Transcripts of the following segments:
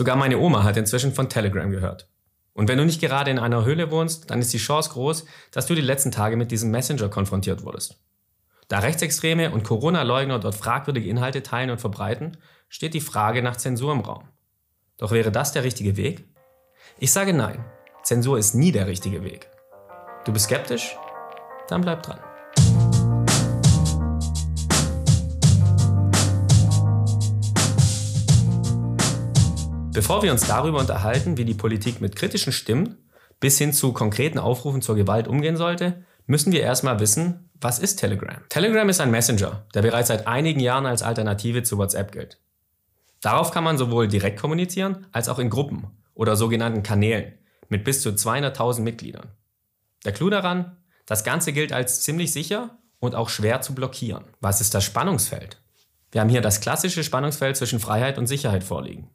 Sogar meine Oma hat inzwischen von Telegram gehört. Und wenn du nicht gerade in einer Höhle wohnst, dann ist die Chance groß, dass du die letzten Tage mit diesem Messenger konfrontiert wurdest. Da Rechtsextreme und Corona-Leugner dort fragwürdige Inhalte teilen und verbreiten, steht die Frage nach Zensur im Raum. Doch wäre das der richtige Weg? Ich sage nein. Zensur ist nie der richtige Weg. Du bist skeptisch? Dann bleib dran. Bevor wir uns darüber unterhalten, wie die Politik mit kritischen Stimmen bis hin zu konkreten Aufrufen zur Gewalt umgehen sollte, müssen wir erstmal wissen, was ist Telegram? Telegram ist ein Messenger, der bereits seit einigen Jahren als Alternative zu WhatsApp gilt. Darauf kann man sowohl direkt kommunizieren als auch in Gruppen oder sogenannten Kanälen mit bis zu 200.000 Mitgliedern. Der Clou daran, das Ganze gilt als ziemlich sicher und auch schwer zu blockieren. Was ist das Spannungsfeld? Wir haben hier das klassische Spannungsfeld zwischen Freiheit und Sicherheit vorliegen.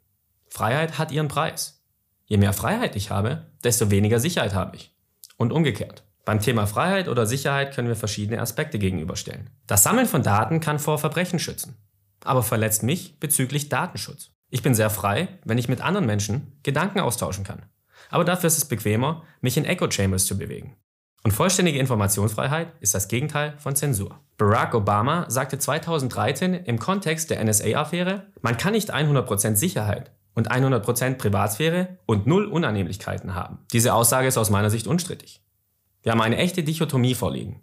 Freiheit hat ihren Preis. Je mehr Freiheit ich habe, desto weniger Sicherheit habe ich. Und umgekehrt. Beim Thema Freiheit oder Sicherheit können wir verschiedene Aspekte gegenüberstellen. Das Sammeln von Daten kann vor Verbrechen schützen, aber verletzt mich bezüglich Datenschutz. Ich bin sehr frei, wenn ich mit anderen Menschen Gedanken austauschen kann. Aber dafür ist es bequemer, mich in Echo Chambers zu bewegen. Und vollständige Informationsfreiheit ist das Gegenteil von Zensur. Barack Obama sagte 2013 im Kontext der NSA-Affäre, man kann nicht 100% Sicherheit und 100% Privatsphäre und null Unannehmlichkeiten haben. Diese Aussage ist aus meiner Sicht unstrittig. Wir haben eine echte Dichotomie vorliegen.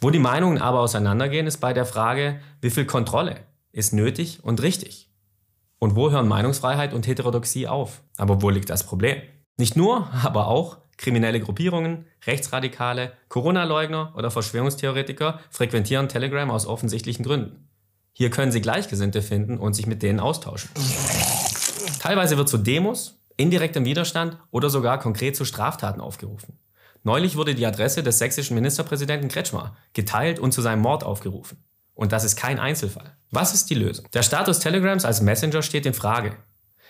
Wo die Meinungen aber auseinandergehen, ist bei der Frage, wie viel Kontrolle ist nötig und richtig? Und wo hören Meinungsfreiheit und Heterodoxie auf? Aber wo liegt das Problem? Nicht nur, aber auch kriminelle Gruppierungen, Rechtsradikale, Corona-Leugner oder Verschwörungstheoretiker frequentieren Telegram aus offensichtlichen Gründen. Hier können sie Gleichgesinnte finden und sich mit denen austauschen. Teilweise wird zu Demos, indirektem Widerstand oder sogar konkret zu Straftaten aufgerufen. Neulich wurde die Adresse des sächsischen Ministerpräsidenten Kretschmer geteilt und zu seinem Mord aufgerufen. Und das ist kein Einzelfall. Was ist die Lösung? Der Status Telegrams als Messenger steht in Frage.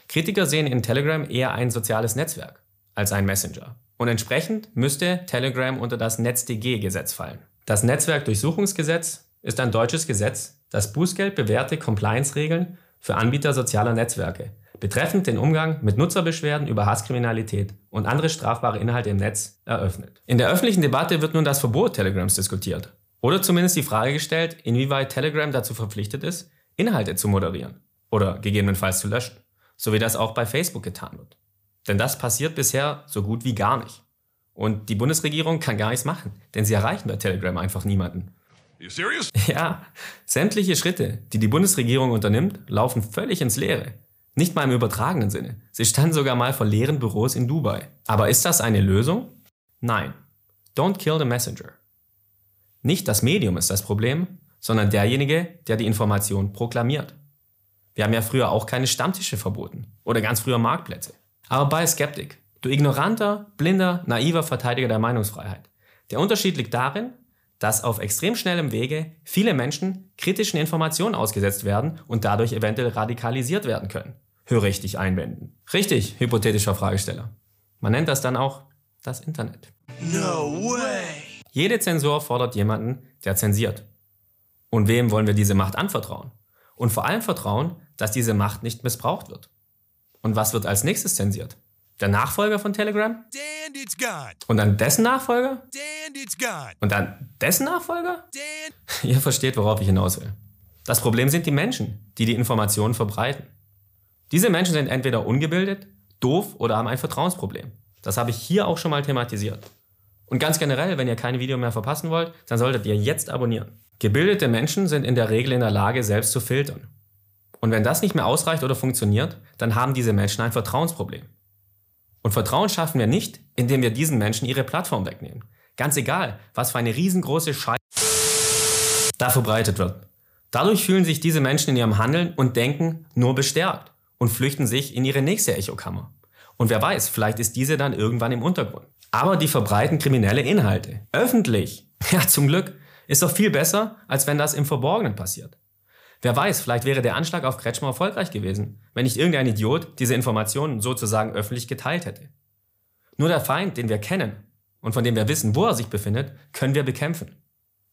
Kritiker sehen in Telegram eher ein soziales Netzwerk als ein Messenger. Und entsprechend müsste Telegram unter das NetzDG-Gesetz fallen. Das Netzwerkdurchsuchungsgesetz ist ein deutsches Gesetz, das Bußgeld bewährte Compliance-Regeln für Anbieter sozialer Netzwerke betreffend den Umgang mit Nutzerbeschwerden über Hasskriminalität und andere strafbare Inhalte im Netz eröffnet. In der öffentlichen Debatte wird nun das Verbot Telegrams diskutiert. Oder zumindest die Frage gestellt, inwieweit Telegram dazu verpflichtet ist, Inhalte zu moderieren oder gegebenenfalls zu löschen, so wie das auch bei Facebook getan wird. Denn das passiert bisher so gut wie gar nicht. Und die Bundesregierung kann gar nichts machen, denn sie erreichen bei Telegram einfach niemanden. You serious? Ja, sämtliche Schritte, die die Bundesregierung unternimmt, laufen völlig ins Leere. Nicht mal im übertragenen Sinne. Sie stand sogar mal vor leeren Büros in Dubai. Aber ist das eine Lösung? Nein. Don't kill the messenger. Nicht das Medium ist das Problem, sondern derjenige, der die Information proklamiert. Wir haben ja früher auch keine Stammtische verboten oder ganz früher Marktplätze. Aber bei Skeptik, du ignoranter, blinder, naiver Verteidiger der Meinungsfreiheit. Der Unterschied liegt darin, dass auf extrem schnellem Wege viele Menschen kritischen Informationen ausgesetzt werden und dadurch eventuell radikalisiert werden können höre ich dich einwenden. Richtig, hypothetischer Fragesteller. Man nennt das dann auch das Internet. No way! Jede Zensur fordert jemanden, der zensiert. Und wem wollen wir diese Macht anvertrauen? Und vor allem vertrauen, dass diese Macht nicht missbraucht wird. Und was wird als nächstes zensiert? Der Nachfolger von Telegram? Und dann dessen Nachfolger? Und dann dessen Nachfolger? Ihr versteht, worauf ich hinaus will. Das Problem sind die Menschen, die die Informationen verbreiten. Diese Menschen sind entweder ungebildet, doof oder haben ein Vertrauensproblem. Das habe ich hier auch schon mal thematisiert. Und ganz generell, wenn ihr keine Video mehr verpassen wollt, dann solltet ihr jetzt abonnieren. Gebildete Menschen sind in der Regel in der Lage, selbst zu filtern. Und wenn das nicht mehr ausreicht oder funktioniert, dann haben diese Menschen ein Vertrauensproblem. Und Vertrauen schaffen wir nicht, indem wir diesen Menschen ihre Plattform wegnehmen. Ganz egal, was für eine riesengroße Scheiße da verbreitet wird. Dadurch fühlen sich diese Menschen in ihrem Handeln und Denken nur bestärkt und flüchten sich in ihre nächste Echokammer. Und wer weiß, vielleicht ist diese dann irgendwann im Untergrund. Aber die verbreiten kriminelle Inhalte. Öffentlich. Ja, zum Glück. Ist doch viel besser, als wenn das im Verborgenen passiert. Wer weiß, vielleicht wäre der Anschlag auf Kretschmer erfolgreich gewesen, wenn nicht irgendein Idiot diese Informationen sozusagen öffentlich geteilt hätte. Nur der Feind, den wir kennen und von dem wir wissen, wo er sich befindet, können wir bekämpfen.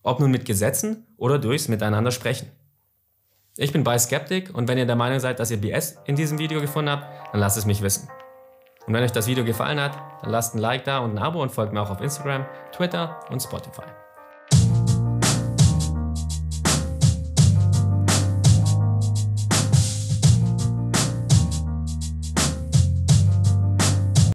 Ob nun mit Gesetzen oder durchs Miteinander sprechen. Ich bin bei Skeptic und wenn ihr der Meinung seid, dass ihr BS in diesem Video gefunden habt, dann lasst es mich wissen. Und wenn euch das Video gefallen hat, dann lasst ein Like da und ein Abo und folgt mir auch auf Instagram, Twitter und Spotify.